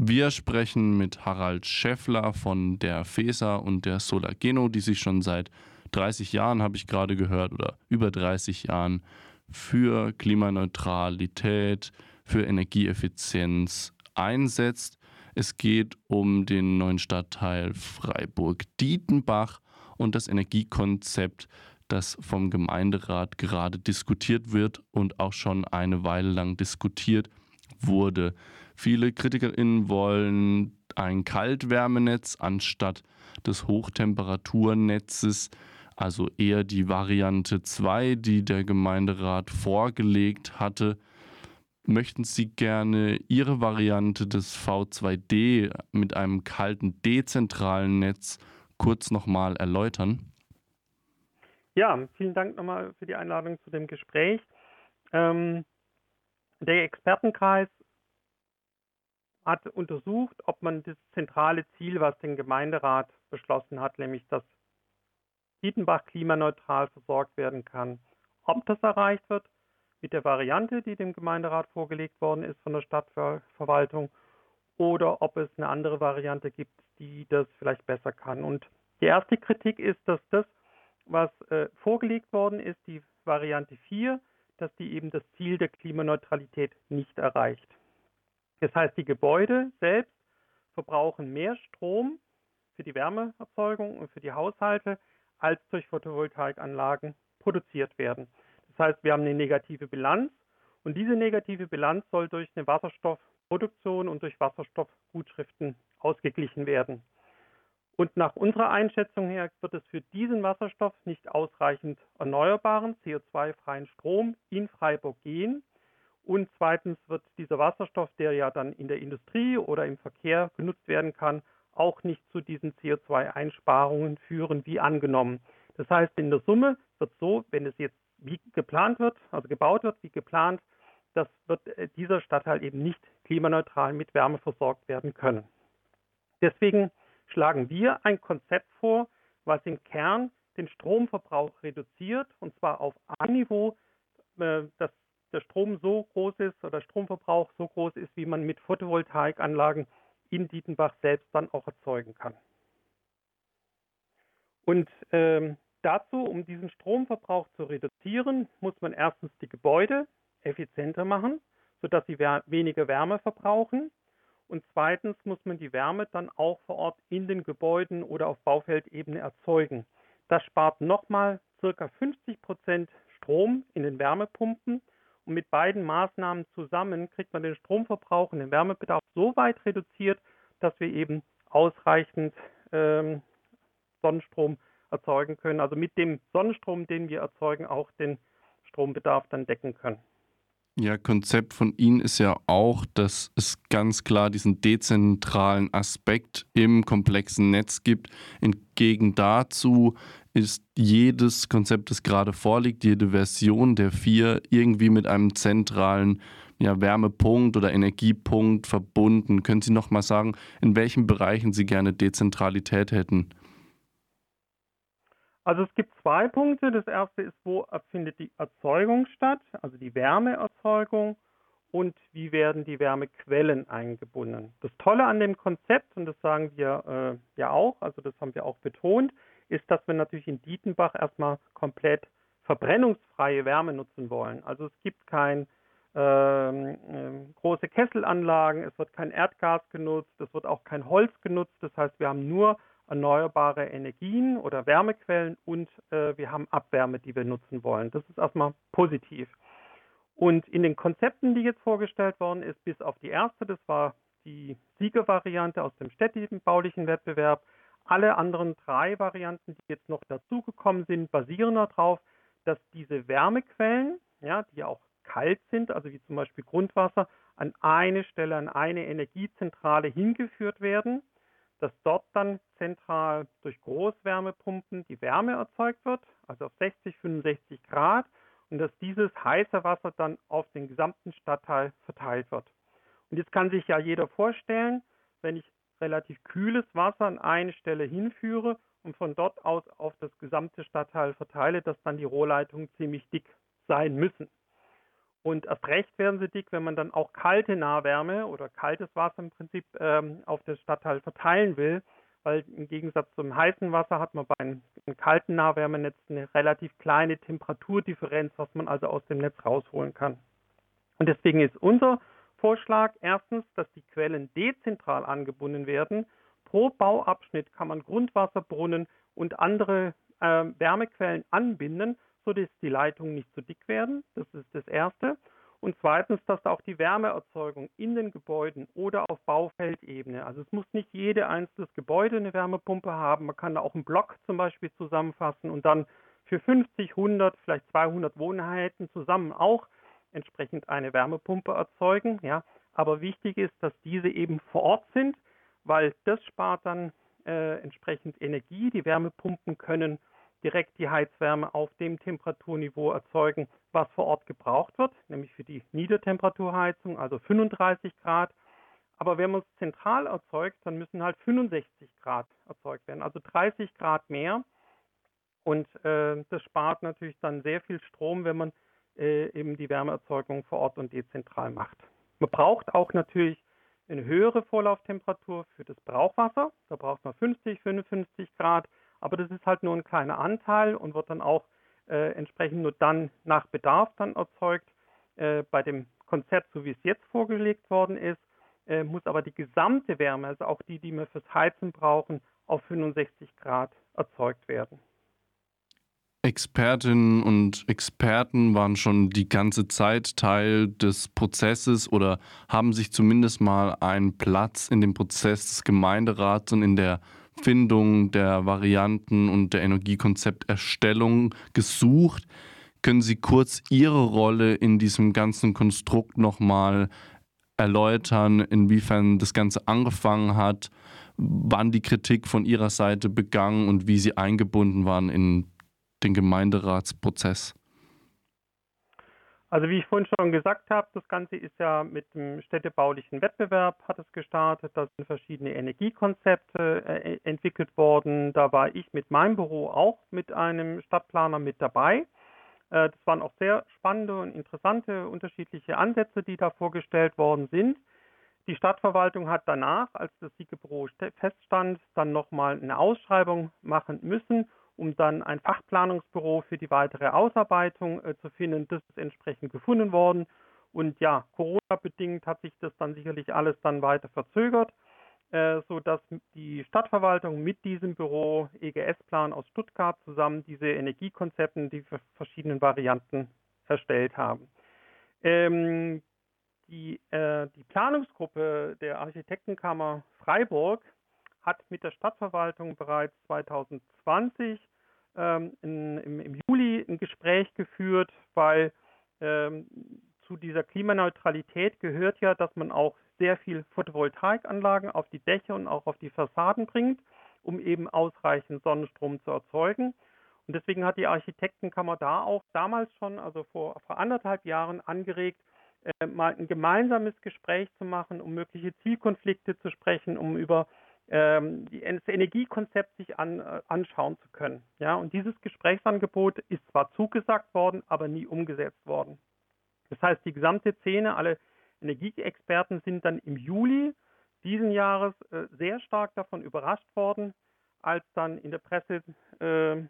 Wir sprechen mit Harald Schäffler von der FESA und der Solargeno, die sich schon seit 30 Jahren, habe ich gerade gehört, oder über 30 Jahren für Klimaneutralität, für Energieeffizienz einsetzt. Es geht um den neuen Stadtteil Freiburg-Dietenbach und das Energiekonzept, das vom Gemeinderat gerade diskutiert wird und auch schon eine Weile lang diskutiert wurde. Viele KritikerInnen wollen ein Kaltwärmenetz anstatt des Hochtemperaturnetzes, also eher die Variante 2, die der Gemeinderat vorgelegt hatte. Möchten Sie gerne Ihre Variante des V2D mit einem kalten dezentralen Netz kurz nochmal erläutern? Ja, vielen Dank nochmal für die Einladung zu dem Gespräch. Ähm, der Expertenkreis hat untersucht, ob man das zentrale Ziel, was den Gemeinderat beschlossen hat, nämlich dass Dietenbach klimaneutral versorgt werden kann, ob das erreicht wird mit der Variante, die dem Gemeinderat vorgelegt worden ist von der Stadtverwaltung, oder ob es eine andere Variante gibt, die das vielleicht besser kann. Und die erste Kritik ist, dass das, was äh, vorgelegt worden ist, die Variante 4, dass die eben das Ziel der Klimaneutralität nicht erreicht. Das heißt, die Gebäude selbst verbrauchen mehr Strom für die Wärmeerzeugung und für die Haushalte, als durch Photovoltaikanlagen produziert werden. Das heißt, wir haben eine negative Bilanz und diese negative Bilanz soll durch eine Wasserstoffproduktion und durch Wasserstoffgutschriften ausgeglichen werden. Und nach unserer Einschätzung her wird es für diesen Wasserstoff nicht ausreichend erneuerbaren, CO2-freien Strom in Freiburg gehen. Und zweitens wird dieser Wasserstoff, der ja dann in der Industrie oder im Verkehr genutzt werden kann, auch nicht zu diesen CO2-Einsparungen führen, wie angenommen. Das heißt, in der Summe wird so, wenn es jetzt wie geplant wird, also gebaut wird, wie geplant, das wird äh, dieser Stadtteil eben nicht klimaneutral mit Wärme versorgt werden können. Deswegen schlagen wir ein Konzept vor, was im Kern den Stromverbrauch reduziert, und zwar auf ein Niveau, äh, dass der Strom so groß ist oder der Stromverbrauch so groß ist, wie man mit Photovoltaikanlagen in Dietenbach selbst dann auch erzeugen kann. Und ähm, dazu, um diesen Stromverbrauch zu reduzieren, muss man erstens die Gebäude effizienter machen, sodass sie weniger Wärme verbrauchen. Und zweitens muss man die Wärme dann auch vor Ort in den Gebäuden oder auf Baufeldebene erzeugen. Das spart nochmal circa 50 Prozent Strom in den Wärmepumpen und mit beiden Maßnahmen zusammen kriegt man den Stromverbrauch und den Wärmebedarf so weit reduziert, dass wir eben ausreichend ähm, Sonnenstrom erzeugen können. Also mit dem Sonnenstrom, den wir erzeugen, auch den Strombedarf dann decken können. Ja, Konzept von Ihnen ist ja auch, dass es ganz klar diesen dezentralen Aspekt im komplexen Netz gibt. Entgegen dazu ist jedes Konzept, das gerade vorliegt, jede Version der vier irgendwie mit einem zentralen ja, Wärmepunkt oder Energiepunkt verbunden. Können Sie noch mal sagen, in welchen Bereichen Sie gerne Dezentralität hätten? Also es gibt zwei Punkte. Das erste ist, wo findet die Erzeugung statt, also die Wärmeerzeugung und wie werden die Wärmequellen eingebunden. Das Tolle an dem Konzept, und das sagen wir äh, ja auch, also das haben wir auch betont, ist, dass wir natürlich in Dietenbach erstmal komplett verbrennungsfreie Wärme nutzen wollen. Also es gibt kein ähm, äh, große Kesselanlagen, es wird kein Erdgas genutzt, es wird auch kein Holz genutzt. Das heißt, wir haben nur erneuerbare Energien oder Wärmequellen und äh, wir haben Abwärme, die wir nutzen wollen. Das ist erstmal positiv. Und in den Konzepten, die jetzt vorgestellt worden ist, bis auf die erste, das war die Siegervariante aus dem städtischen baulichen Wettbewerb, alle anderen drei Varianten, die jetzt noch dazugekommen sind, basieren darauf, dass diese Wärmequellen, ja, die auch kalt sind, also wie zum Beispiel Grundwasser, an eine Stelle, an eine Energiezentrale hingeführt werden dass dort dann zentral durch Großwärmepumpen die Wärme erzeugt wird, also auf 60, 65 Grad, und dass dieses heiße Wasser dann auf den gesamten Stadtteil verteilt wird. Und jetzt kann sich ja jeder vorstellen, wenn ich relativ kühles Wasser an eine Stelle hinführe und von dort aus auf das gesamte Stadtteil verteile, dass dann die Rohrleitungen ziemlich dick sein müssen. Und erst recht werden sie dick, wenn man dann auch kalte Nahwärme oder kaltes Wasser im Prinzip ähm, auf das Stadtteil verteilen will, weil im Gegensatz zum heißen Wasser hat man bei einem, einem kalten Nahwärmenetz eine relativ kleine Temperaturdifferenz, was man also aus dem Netz rausholen kann. Und deswegen ist unser Vorschlag erstens, dass die Quellen dezentral angebunden werden. Pro Bauabschnitt kann man Grundwasserbrunnen und andere äh, Wärmequellen anbinden, sodass die Leitungen nicht zu dick werden. Das ist das Erste. Und zweitens, dass auch die Wärmeerzeugung in den Gebäuden oder auf Baufeldebene, also es muss nicht jede einzelne Gebäude eine Wärmepumpe haben, man kann da auch einen Block zum Beispiel zusammenfassen und dann für 50, 100, vielleicht 200 Wohnheiten zusammen auch entsprechend eine Wärmepumpe erzeugen. Ja. Aber wichtig ist, dass diese eben vor Ort sind, weil das spart dann äh, entsprechend Energie. Die Wärmepumpen können direkt die Heizwärme auf dem Temperaturniveau erzeugen, was vor Ort gebraucht wird, nämlich für die Niedertemperaturheizung, also 35 Grad. Aber wenn man es zentral erzeugt, dann müssen halt 65 Grad erzeugt werden, also 30 Grad mehr. Und äh, das spart natürlich dann sehr viel Strom, wenn man äh, eben die Wärmeerzeugung vor Ort und dezentral macht. Man braucht auch natürlich eine höhere Vorlauftemperatur für das Brauchwasser. Da braucht man 50, 55 Grad, aber das ist halt nur ein kleiner Anteil und wird dann auch äh, entsprechend nur dann nach Bedarf dann erzeugt. Äh, bei dem Konzept, so wie es jetzt vorgelegt worden ist, äh, muss aber die gesamte Wärme, also auch die, die wir fürs Heizen brauchen, auf 65 Grad erzeugt werden. Expertinnen und Experten waren schon die ganze Zeit Teil des Prozesses oder haben sich zumindest mal einen Platz in dem Prozess des Gemeinderats und in der Findung der Varianten und der Energiekonzepterstellung gesucht. Können Sie kurz Ihre Rolle in diesem ganzen Konstrukt nochmal erläutern, inwiefern das Ganze angefangen hat, wann die Kritik von Ihrer Seite begangen und wie Sie eingebunden waren in den Gemeinderatsprozess? Also wie ich vorhin schon gesagt habe, das Ganze ist ja mit dem städtebaulichen Wettbewerb hat es gestartet. Da sind verschiedene Energiekonzepte äh, entwickelt worden. Da war ich mit meinem Büro auch mit einem Stadtplaner mit dabei. Äh, das waren auch sehr spannende und interessante unterschiedliche Ansätze, die da vorgestellt worden sind. Die Stadtverwaltung hat danach, als das Siegebüro feststand, dann nochmal eine Ausschreibung machen müssen um dann ein Fachplanungsbüro für die weitere Ausarbeitung äh, zu finden. Das ist entsprechend gefunden worden. Und ja, Corona-bedingt hat sich das dann sicherlich alles dann weiter verzögert, äh, sodass die Stadtverwaltung mit diesem Büro EGS-Plan aus Stuttgart zusammen diese Energiekonzepte, die verschiedenen Varianten erstellt haben. Ähm, die, äh, die Planungsgruppe der Architektenkammer Freiburg hat mit der Stadtverwaltung bereits 2020 ähm, in, im, im, Juli ein Gespräch geführt, weil ähm, zu dieser Klimaneutralität gehört ja, dass man auch sehr viel Photovoltaikanlagen auf die Dächer und auch auf die Fassaden bringt, um eben ausreichend Sonnenstrom zu erzeugen. Und deswegen hat die Architektenkammer da auch damals schon, also vor, vor anderthalb Jahren, angeregt, äh, mal ein gemeinsames Gespräch zu machen, um mögliche Zielkonflikte zu sprechen, um über ähm, das Energiekonzept sich an, äh, anschauen zu können. Ja, und dieses Gesprächsangebot ist zwar zugesagt worden, aber nie umgesetzt worden. Das heißt, die gesamte Szene, alle Energieexperten sind dann im Juli diesen Jahres äh, sehr stark davon überrascht worden, als dann in der Presse äh,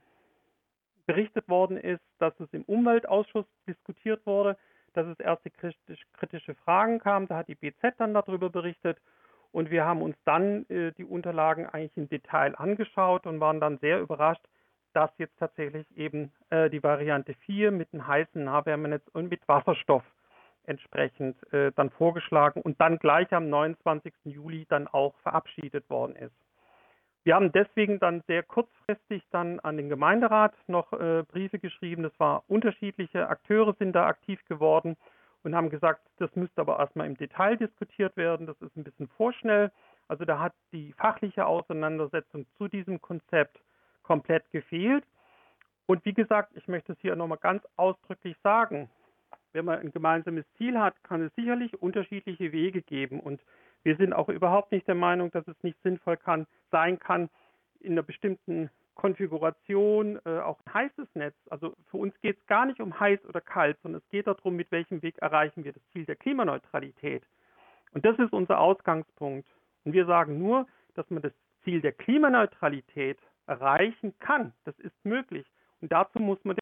berichtet worden ist, dass es im Umweltausschuss diskutiert wurde, dass es erste kritische Fragen kam. Da hat die BZ dann darüber berichtet und wir haben uns dann äh, die Unterlagen eigentlich im Detail angeschaut und waren dann sehr überrascht, dass jetzt tatsächlich eben äh, die Variante 4 mit einem heißen Nahwärmenetz und mit Wasserstoff entsprechend äh, dann vorgeschlagen und dann gleich am 29. Juli dann auch verabschiedet worden ist. Wir haben deswegen dann sehr kurzfristig dann an den Gemeinderat noch äh, Briefe geschrieben. Das war unterschiedliche Akteure sind da aktiv geworden und haben gesagt, das müsste aber erstmal im Detail diskutiert werden. Das ist ein bisschen vorschnell. Also da hat die fachliche Auseinandersetzung zu diesem Konzept komplett gefehlt. Und wie gesagt, ich möchte es hier nochmal ganz ausdrücklich sagen. Wenn man ein gemeinsames Ziel hat, kann es sicherlich unterschiedliche Wege geben. Und wir sind auch überhaupt nicht der Meinung, dass es nicht sinnvoll kann, sein kann, in einer bestimmten Konfiguration, äh, auch ein heißes Netz. Also für uns geht es gar nicht um heiß oder kalt, sondern es geht darum, mit welchem Weg erreichen wir das Ziel der Klimaneutralität. Und das ist unser Ausgangspunkt. Und wir sagen nur, dass man das Ziel der Klimaneutralität erreichen kann. Das ist möglich. Und dazu muss man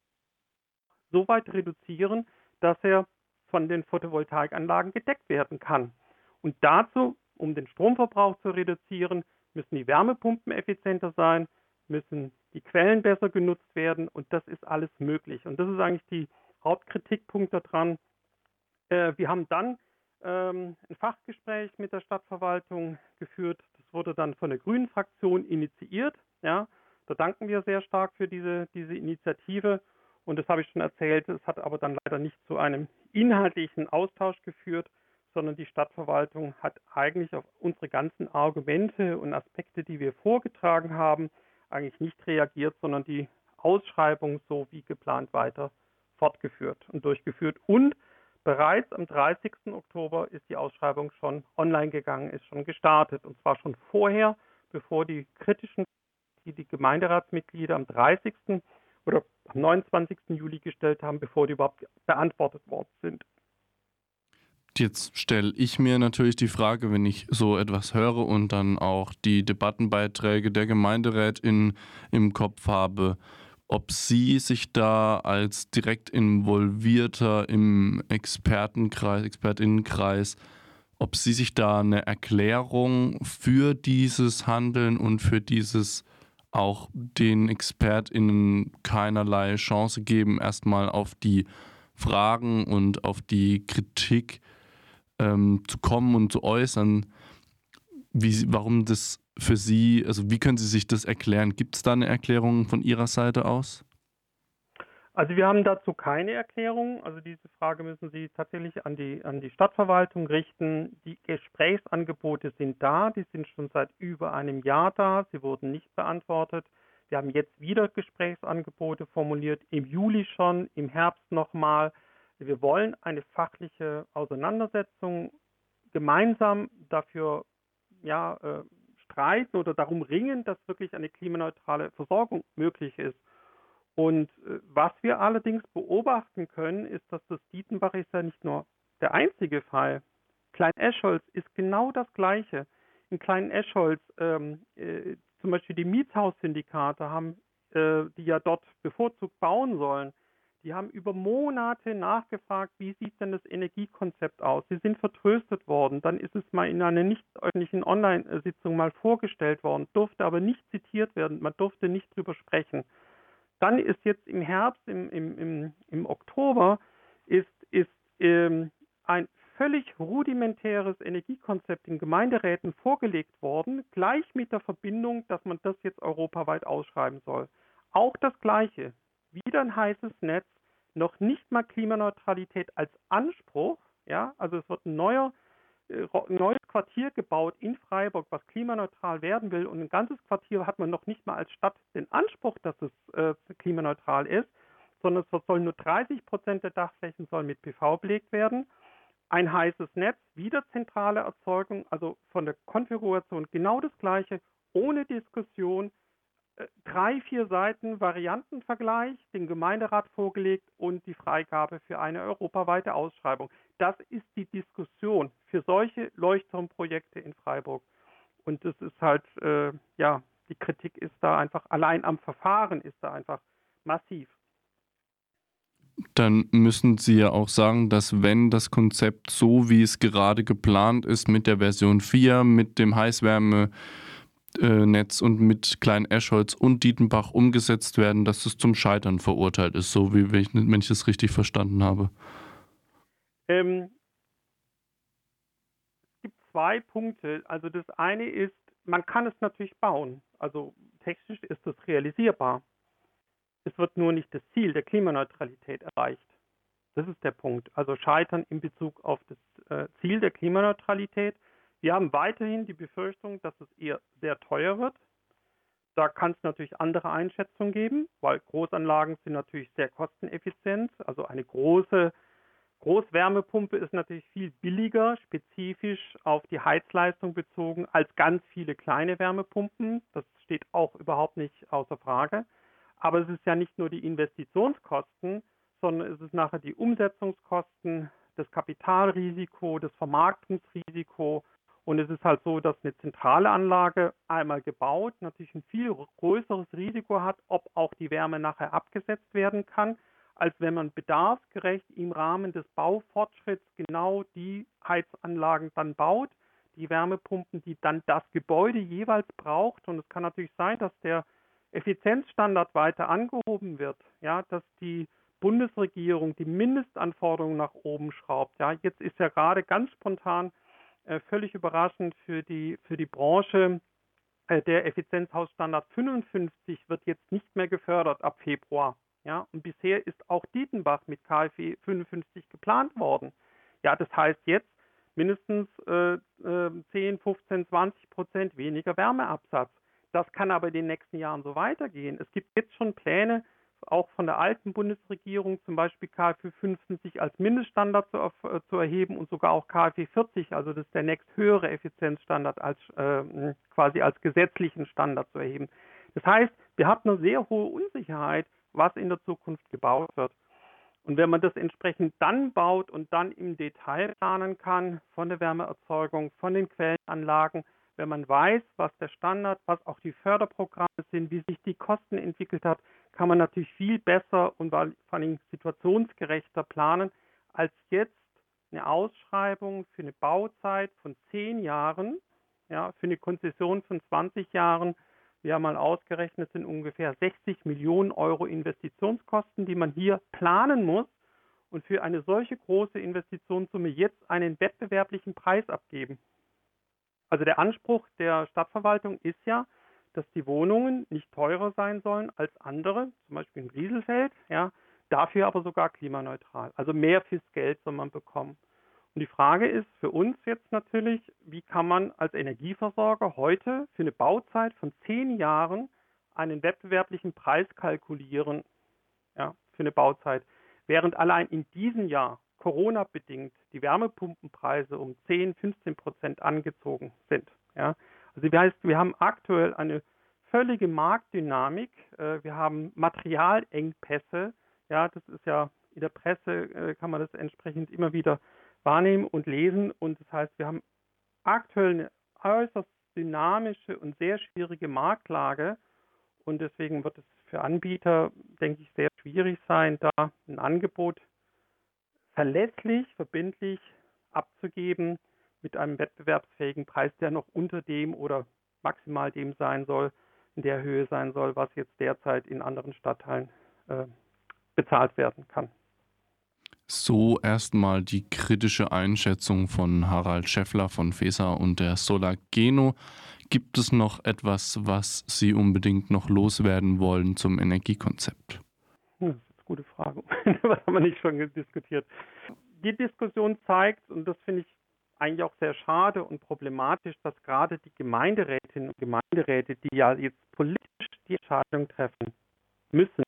so weit reduzieren, dass er von den Photovoltaikanlagen gedeckt werden kann. Und dazu, um den Stromverbrauch zu reduzieren, müssen die Wärmepumpen effizienter sein, müssen die Quellen besser genutzt werden und das ist alles möglich. Und das ist eigentlich die Hauptkritikpunkt daran. Äh, wir haben dann ähm, ein Fachgespräch mit der Stadtverwaltung geführt. Das wurde dann von der Grünen Fraktion initiiert. Ja, da danken wir sehr stark für diese, diese Initiative. Und das habe ich schon erzählt. Es hat aber dann leider nicht zu einem inhaltlichen Austausch geführt, sondern die Stadtverwaltung hat eigentlich auf unsere ganzen Argumente und Aspekte, die wir vorgetragen haben, eigentlich nicht reagiert, sondern die Ausschreibung so wie geplant weiter fortgeführt und durchgeführt. Und bereits am 30. Oktober ist die Ausschreibung schon online gegangen, ist schon gestartet. Und zwar schon vorher, bevor die kritischen, die die Gemeinderatsmitglieder am 30. oder am 29. Juli gestellt haben, bevor die überhaupt beantwortet worden sind. Jetzt stelle ich mir natürlich die Frage, wenn ich so etwas höre und dann auch die Debattenbeiträge der Gemeinderätin im Kopf habe, ob Sie sich da als direkt involvierter im Expertenkreis, Expertinnenkreis, ob Sie sich da eine Erklärung für dieses Handeln und für dieses auch den ExpertInnen keinerlei Chance geben, erstmal auf die Fragen und auf die Kritik ähm, zu kommen und zu äußern, wie, warum das für Sie, also wie können Sie sich das erklären? Gibt es da eine Erklärung von Ihrer Seite aus? Also wir haben dazu keine Erklärung. Also diese Frage müssen Sie tatsächlich an die, an die Stadtverwaltung richten. Die Gesprächsangebote sind da, die sind schon seit über einem Jahr da. Sie wurden nicht beantwortet. Wir haben jetzt wieder Gesprächsangebote formuliert, im Juli schon, im Herbst nochmal. Wir wollen eine fachliche Auseinandersetzung gemeinsam dafür ja, äh, streiten oder darum ringen, dass wirklich eine klimaneutrale Versorgung möglich ist. Und äh, was wir allerdings beobachten können, ist, dass das Dietenbach ist ja nicht nur der einzige Fall. Klein Eschholz ist genau das Gleiche. In Klein Eschholz, ähm, äh, zum Beispiel die Mietshaussyndikate haben, äh, die ja dort bevorzugt bauen sollen, die haben über Monate nachgefragt, wie sieht denn das Energiekonzept aus? Sie sind vertröstet worden. Dann ist es mal in einer nicht öffentlichen Online-Sitzung mal vorgestellt worden, durfte aber nicht zitiert werden. Man durfte nicht drüber sprechen. Dann ist jetzt im Herbst, im, im, im, im Oktober, ist, ist ähm, ein völlig rudimentäres Energiekonzept in Gemeinderäten vorgelegt worden, gleich mit der Verbindung, dass man das jetzt europaweit ausschreiben soll. Auch das Gleiche. Wieder ein heißes Netz, noch nicht mal Klimaneutralität als Anspruch. Ja, also es wird ein neuer, äh, neues Quartier gebaut in Freiburg, was klimaneutral werden will. Und ein ganzes Quartier hat man noch nicht mal als Stadt den Anspruch, dass es äh, klimaneutral ist, sondern es sollen nur 30 Prozent der Dachflächen sollen mit PV belegt werden. Ein heißes Netz, wieder zentrale Erzeugung, also von der Konfiguration genau das gleiche, ohne Diskussion, drei, vier Seiten Variantenvergleich, den Gemeinderat vorgelegt und die Freigabe für eine europaweite Ausschreibung. Das ist die Diskussion für solche Leuchtturmprojekte in Freiburg. Und das ist halt, äh, ja, die Kritik ist da einfach, allein am Verfahren ist da einfach massiv. Dann müssen Sie ja auch sagen, dass wenn das Konzept so, wie es gerade geplant ist, mit der Version 4, mit dem Heißwärme, äh, Netz und mit Klein Eschholz und Dietenbach umgesetzt werden, dass es zum Scheitern verurteilt ist, so wie wenn ich, wenn ich das richtig verstanden habe? Ähm, es gibt zwei Punkte. Also das eine ist, man kann es natürlich bauen. Also technisch ist das realisierbar. Es wird nur nicht das Ziel der Klimaneutralität erreicht. Das ist der Punkt. Also Scheitern in Bezug auf das äh, Ziel der Klimaneutralität wir haben weiterhin die Befürchtung, dass es eher sehr teuer wird. Da kann es natürlich andere Einschätzungen geben, weil Großanlagen sind natürlich sehr kosteneffizient. Also eine große Großwärmepumpe ist natürlich viel billiger, spezifisch auf die Heizleistung bezogen, als ganz viele kleine Wärmepumpen. Das steht auch überhaupt nicht außer Frage. Aber es ist ja nicht nur die Investitionskosten, sondern es ist nachher die Umsetzungskosten, das Kapitalrisiko, das Vermarktungsrisiko. Und es ist halt so, dass eine zentrale Anlage einmal gebaut natürlich ein viel größeres Risiko hat, ob auch die Wärme nachher abgesetzt werden kann, als wenn man bedarfsgerecht im Rahmen des Baufortschritts genau die Heizanlagen dann baut, die Wärmepumpen, die dann das Gebäude jeweils braucht. Und es kann natürlich sein, dass der Effizienzstandard weiter angehoben wird, ja, dass die Bundesregierung die Mindestanforderungen nach oben schraubt. Ja, jetzt ist ja gerade ganz spontan völlig überraschend für die für die Branche äh, der Effizienzhausstandard 55 wird jetzt nicht mehr gefördert ab Februar. Ja, und bisher ist auch Dietenbach mit KfW 55 geplant worden. Ja, das heißt jetzt mindestens äh, 10, 15, 20 Prozent weniger Wärmeabsatz. Das kann aber in den nächsten Jahren so weitergehen. Es gibt jetzt schon Pläne, auch von der alten Bundesregierung, zum Beispiel KfW 55 als Mindeststandard zu, äh, zu, erheben und sogar auch KfW 40, also das ist der nächsthöhere Effizienzstandard, als äh, quasi als gesetzlichen Standard zu erheben. Das heißt, wir haben eine sehr hohe Unsicherheit, was in der Zukunft gebaut wird. Und wenn man das entsprechend dann baut und dann im Detail planen kann, von der Wärmeerzeugung, von den Quellenanlagen, wenn man weiß, was der Standard, was auch die Förderprogramme sind, wie sich die Kosten entwickelt hat, kann man natürlich viel besser und vor allem situationsgerechter planen, als jetzt eine Ausschreibung für eine Bauzeit von zehn Jahren, ja, für eine Konzession von 20 Jahren. Wir haben mal ausgerechnet, sind ungefähr 60 Millionen Euro Investitionskosten, die man hier planen muss und für eine solche große Investitionssumme jetzt einen wettbewerblichen Preis abgeben. Also der Anspruch der Stadtverwaltung ist ja, dass die Wohnungen nicht teurer sein sollen als andere, zum Beispiel in Rieselfeld, ja, dafür aber sogar klimaneutral. Also mehr fürs Geld soll man bekommen. Und die Frage ist für uns jetzt natürlich, wie kann man als Energieversorger heute für eine Bauzeit von zehn Jahren einen wettbewerblichen Preis kalkulieren ja, für eine Bauzeit, während allein in diesem Jahr Corona-bedingt die Wärmepumpenpreise um 10, 15 Prozent angezogen sind. Ja. Also das heißt, wir haben aktuell eine völlige Marktdynamik, äh, wir haben Materialengpässe, ja, das ist ja in der Presse äh, kann man das entsprechend immer wieder wahrnehmen und lesen und das heißt, wir haben aktuell eine äußerst dynamische und sehr schwierige Marktlage und deswegen wird es für Anbieter, denke ich, sehr schwierig sein, da ein Angebot verlässlich, verbindlich abzugeben mit einem wettbewerbsfähigen Preis, der noch unter dem oder maximal dem sein soll, in der Höhe sein soll, was jetzt derzeit in anderen Stadtteilen äh, bezahlt werden kann. So erstmal die kritische Einschätzung von Harald Scheffler von FESA und der Solargeno. Gibt es noch etwas, was Sie unbedingt noch loswerden wollen zum Energiekonzept? Gute Frage. Was haben wir nicht schon diskutiert? Die Diskussion zeigt, und das finde ich eigentlich auch sehr schade und problematisch, dass gerade die Gemeinderätinnen und Gemeinderäte, die ja jetzt politisch die Entscheidung treffen müssen,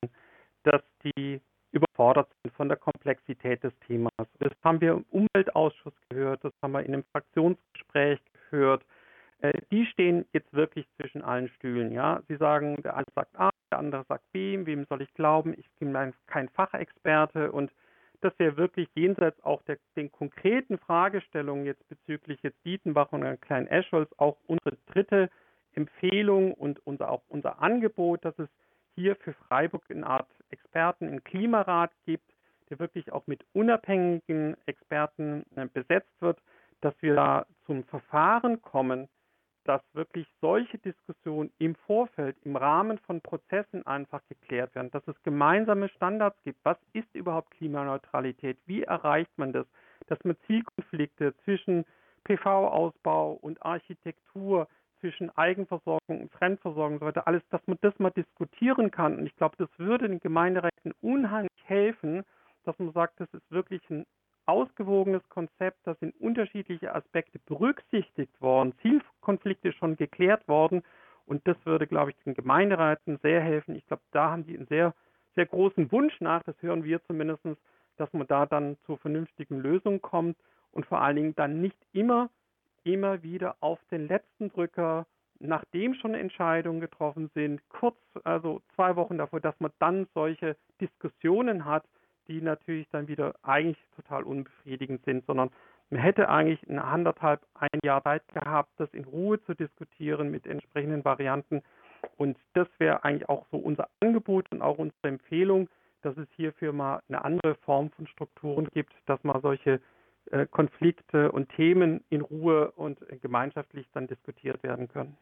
dass die überfordert sind von der Komplexität des Themas. Das haben wir im Umweltausschuss gehört, das haben wir in einem Fraktionsgespräch gehört. Äh, die stehen jetzt wirklich zwischen allen Stühlen. Ja, sie sagen, der eine sagt A, der andere sagt B, wem soll ich glauben? Ich bin kein Fachexperte und dass wir wirklich jenseits auch der, den konkreten Fragestellungen jetzt bezüglich jetzt Dietenbach und Klein Eschholz auch unsere dritte Empfehlung und unser, auch unser Angebot, dass es hier für Freiburg eine Art Experten im Klimarat gibt, der wirklich auch mit unabhängigen Experten äh, besetzt wird, dass wir da zum Verfahren kommen, dass wirklich solche Diskussionen im Vorfeld, im Rahmen von Prozessen einfach geklärt werden, dass es gemeinsame Standards gibt. Was ist überhaupt Klimaneutralität? Wie erreicht man das? Dass man Zielkonflikte zwischen PV-Ausbau und Architektur, zwischen Eigenversorgung und Fremdversorgung und so weiter, alles, dass man das mal diskutieren kann. Und ich glaube, das würde den Gemeinderäten unheimlich helfen, dass man sagt, das ist wirklich ein ausgewogenes Konzept, da sind unterschiedliche Aspekte berücksichtigt worden, Zielkonflikte schon geklärt worden und das würde, glaube ich, den Gemeinderäten sehr helfen. Ich glaube, da haben die einen sehr, sehr großen Wunsch nach, das hören wir zumindest, dass man da dann zur vernünftigen Lösung kommt und vor allen Dingen dann nicht immer, immer wieder auf den letzten Drücker, nachdem schon Entscheidungen getroffen sind, kurz, also zwei Wochen davor, dass man dann solche Diskussionen hat, die natürlich dann wieder eigentlich total unbefriedigend sind, sondern man hätte eigentlich ein anderthalb, ein Jahr Zeit gehabt, das in Ruhe zu diskutieren mit entsprechenden Varianten. Und das wäre eigentlich auch so unser Angebot und auch unsere Empfehlung, dass es hierfür mal eine andere Form von Strukturen gibt, dass man solche äh, Konflikte und Themen in Ruhe und gemeinschaftlich dann diskutiert werden können.